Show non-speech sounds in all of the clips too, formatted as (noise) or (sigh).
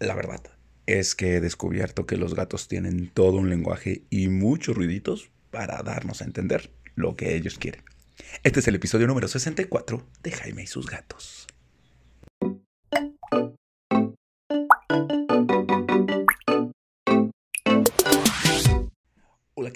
La verdad es que he descubierto que los gatos tienen todo un lenguaje y muchos ruiditos para darnos a entender lo que ellos quieren. Este es el episodio número 64 de Jaime y sus gatos.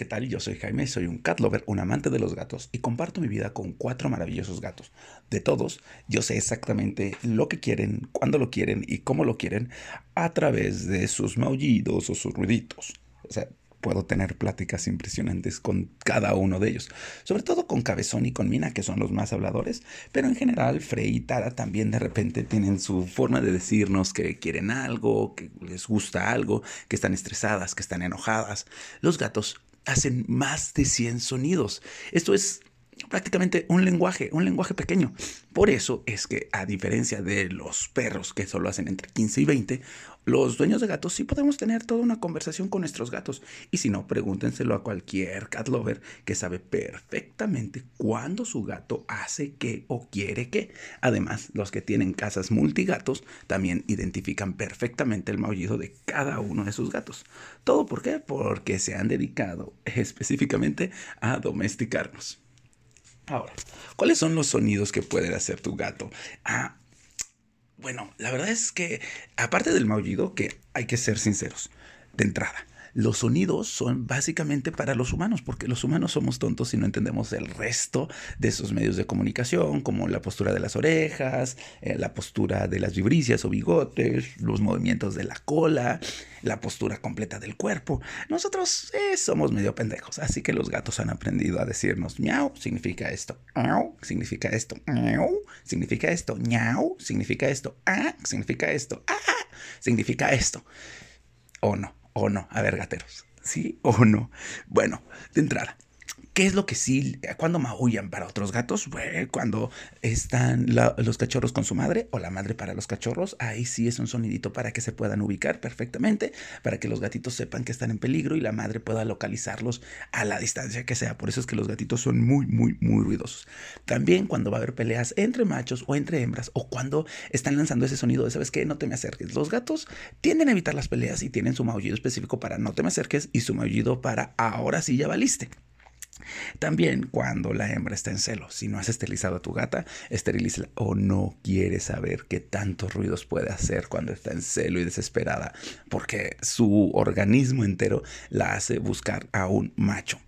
¿Qué tal? Yo soy Jaime, soy un cat lover, un amante de los gatos y comparto mi vida con cuatro maravillosos gatos. De todos, yo sé exactamente lo que quieren, cuándo lo quieren y cómo lo quieren a través de sus maullidos o sus ruiditos. O sea, puedo tener pláticas impresionantes con cada uno de ellos, sobre todo con Cabezón y con Mina, que son los más habladores, pero en general Frey y Tara también de repente tienen su forma de decirnos que quieren algo, que les gusta algo, que están estresadas, que están enojadas. Los gatos hacen más de 100 sonidos. Esto es prácticamente un lenguaje, un lenguaje pequeño. Por eso es que, a diferencia de los perros que solo hacen entre 15 y 20, los dueños de gatos sí podemos tener toda una conversación con nuestros gatos. Y si no, pregúntenselo a cualquier cat lover que sabe perfectamente cuándo su gato hace qué o quiere qué. Además, los que tienen casas multigatos también identifican perfectamente el maullido de cada uno de sus gatos. ¿Todo por qué? Porque se han dedicado específicamente a domesticarnos. Ahora, ¿cuáles son los sonidos que puede hacer tu gato? Ah, bueno, la verdad es que, aparte del maullido, que hay que ser sinceros, de entrada, los sonidos son básicamente para los humanos, porque los humanos somos tontos y no entendemos el resto de esos medios de comunicación, como la postura de las orejas, eh, la postura de las vibricias o bigotes, los movimientos de la cola, la postura completa del cuerpo. Nosotros eh, somos medio pendejos, así que los gatos han aprendido a decirnos miau, significa esto, miau, significa esto, miau, significa esto, miau, significa esto, ah, significa esto, ah, significa esto. O no o no. A ver, gateros, ¿sí o no? Bueno, de entrada, ¿Qué es lo que sí, cuando maullan para otros gatos? Bueno, cuando están los cachorros con su madre o la madre para los cachorros, ahí sí es un sonidito para que se puedan ubicar perfectamente, para que los gatitos sepan que están en peligro y la madre pueda localizarlos a la distancia que sea. Por eso es que los gatitos son muy, muy, muy ruidosos. También cuando va a haber peleas entre machos o entre hembras o cuando están lanzando ese sonido de, ¿sabes qué? No te me acerques. Los gatos tienden a evitar las peleas y tienen su maullido específico para no te me acerques y su maullido para ahora sí ya valiste. También cuando la hembra está en celo, si no has esterilizado a tu gata, esterilízala o no quieres saber qué tantos ruidos puede hacer cuando está en celo y desesperada, porque su organismo entero la hace buscar a un macho.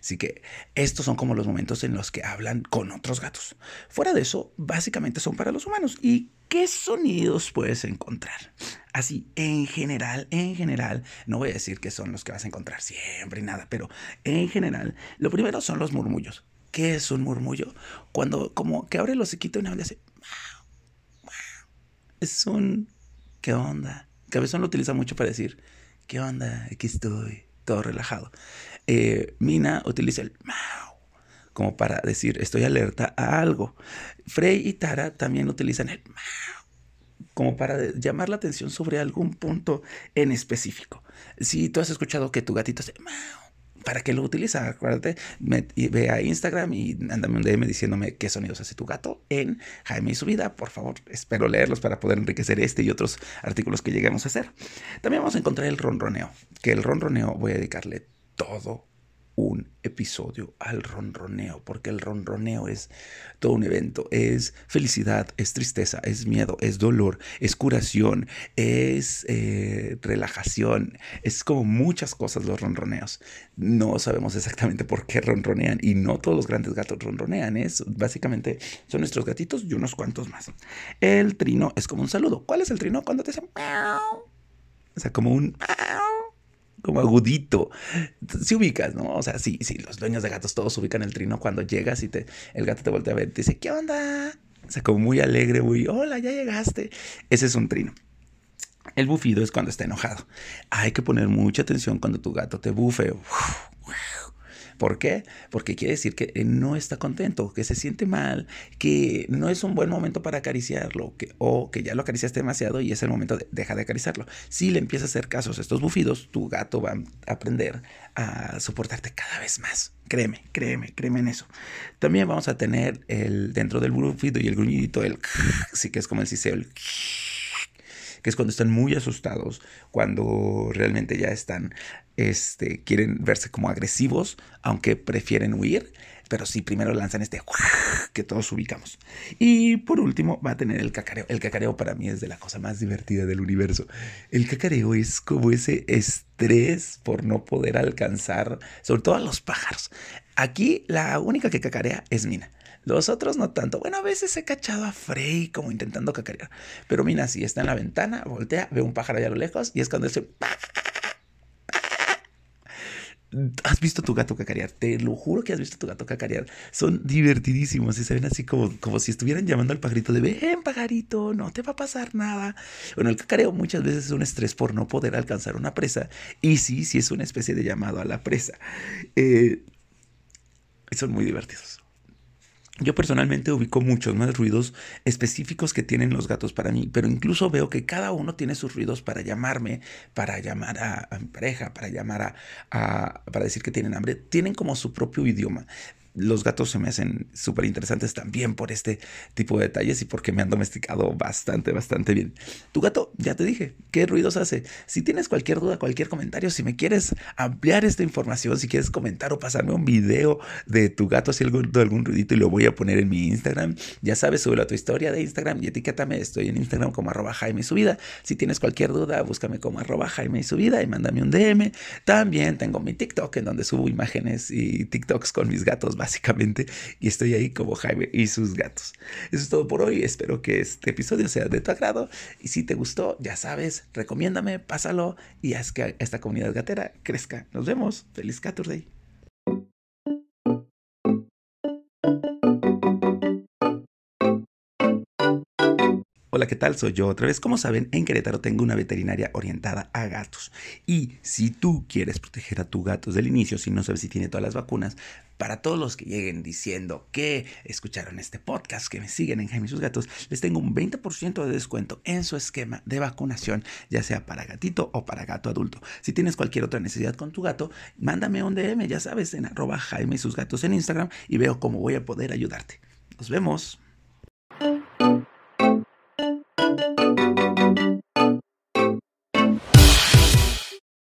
Así que estos son como los momentos en los que hablan con otros gatos. Fuera de eso, básicamente son para los humanos. ¿Y qué sonidos puedes encontrar? Así, en general, en general, no voy a decir que son los que vas a encontrar siempre y nada, pero en general, lo primero son los murmullos. ¿Qué es un murmullo? Cuando como que abre los hociquito y una hace... Es un... ¿Qué onda? Cabezón lo utiliza mucho para decir, ¿qué onda? Aquí estoy, todo relajado. Eh, Mina utiliza el mau como para decir estoy alerta a algo. Frey y Tara también utilizan el mau como para llamar la atención sobre algún punto en específico. Si tú has escuchado que tu gatito hace mau, ¿para qué lo utiliza? Acuérdate, ve a Instagram y ándame un DM diciéndome qué sonidos hace tu gato en Jaime y su vida. Por favor, espero leerlos para poder enriquecer este y otros artículos que lleguemos a hacer. También vamos a encontrar el ronroneo, que el ronroneo voy a dedicarle todo un episodio al ronroneo, porque el ronroneo es todo un evento, es felicidad, es tristeza, es miedo, es dolor, es curación, es eh, relajación, es como muchas cosas los ronroneos. No sabemos exactamente por qué ronronean y no todos los grandes gatos ronronean, es básicamente son nuestros gatitos y unos cuantos más. El trino es como un saludo. ¿Cuál es el trino? Cuando te hacen... O sea, como un como agudito. Si ubicas, ¿no? O sea, sí, sí, los dueños de gatos todos ubican el trino cuando llegas y te, el gato te voltea a ver te dice, ¿qué onda? O sea, como muy alegre, muy, hola, ya llegaste. Ese es un trino. El bufido es cuando está enojado. Hay que poner mucha atención cuando tu gato te bufe. ¿Por qué? Porque quiere decir que no está contento, que se siente mal, que no es un buen momento para acariciarlo, que, o que ya lo acariciaste demasiado y es el momento de deja de acariciarlo. Si le empiezas a hacer casos a estos bufidos, tu gato va a aprender a soportarte cada vez más. Créeme, créeme, créeme en eso. También vamos a tener el dentro del bufido y el gruñidito, el (laughs) sí que es como el siseo, el que es cuando están muy asustados, cuando realmente ya están, este, quieren verse como agresivos, aunque prefieren huir pero sí, primero lanzan este (laughs) que todos ubicamos. Y por último va a tener el cacareo. El cacareo para mí es de la cosa más divertida del universo. El cacareo es como ese estrés por no poder alcanzar, sobre todo a los pájaros. Aquí la única que cacarea es Mina. Los otros no tanto. Bueno, a veces he cachado a Frey como intentando cacarear. Pero Mina sí está en la ventana, voltea, ve un pájaro allá a lo lejos y es cuando dice... ¿Has visto tu gato cacarear? Te lo juro que has visto tu gato cacarear. Son divertidísimos y se ven así como, como si estuvieran llamando al pajarito de ven, pajarito, no te va a pasar nada. Bueno, el cacareo muchas veces es un estrés por no poder alcanzar una presa. Y sí, sí es una especie de llamado a la presa. Eh, son muy divertidos. Yo personalmente ubico muchos más ruidos específicos que tienen los gatos para mí, pero incluso veo que cada uno tiene sus ruidos para llamarme, para llamar a, mi pareja, para llamar a, para decir que tienen hambre. Tienen como su propio idioma los gatos se me hacen súper interesantes también por este tipo de detalles y porque me han domesticado bastante, bastante bien. Tu gato, ya te dije, ¿qué ruidos hace? Si tienes cualquier duda, cualquier comentario, si me quieres ampliar esta información, si quieres comentar o pasarme un video de tu gato haciendo algún, ruidito y lo voy a poner en mi Instagram, ya sabes, súbelo a tu historia de Instagram y etiquétame. Estoy en Instagram como arroba Jaime Subida. Si tienes cualquier duda, búscame como arroba Jaime Subida y mándame un DM. También tengo mi TikTok en donde subo imágenes y TikToks con mis gatos básicamente, y estoy ahí como Jaime y sus gatos. Eso es todo por hoy, espero que este episodio sea de tu agrado, y si te gustó, ya sabes, recomiéndame, pásalo y haz que esta comunidad gatera crezca. Nos vemos, feliz Caturday. Hola, ¿qué tal? Soy yo otra vez. Como saben, en Querétaro tengo una veterinaria orientada a gatos. Y si tú quieres proteger a tu gato desde el inicio, si no sabes si tiene todas las vacunas, para todos los que lleguen diciendo que escucharon este podcast, que me siguen en Jaime y sus gatos, les tengo un 20% de descuento en su esquema de vacunación, ya sea para gatito o para gato adulto. Si tienes cualquier otra necesidad con tu gato, mándame un DM, ya sabes, en arroba Jaime y sus gatos en Instagram y veo cómo voy a poder ayudarte. Nos vemos.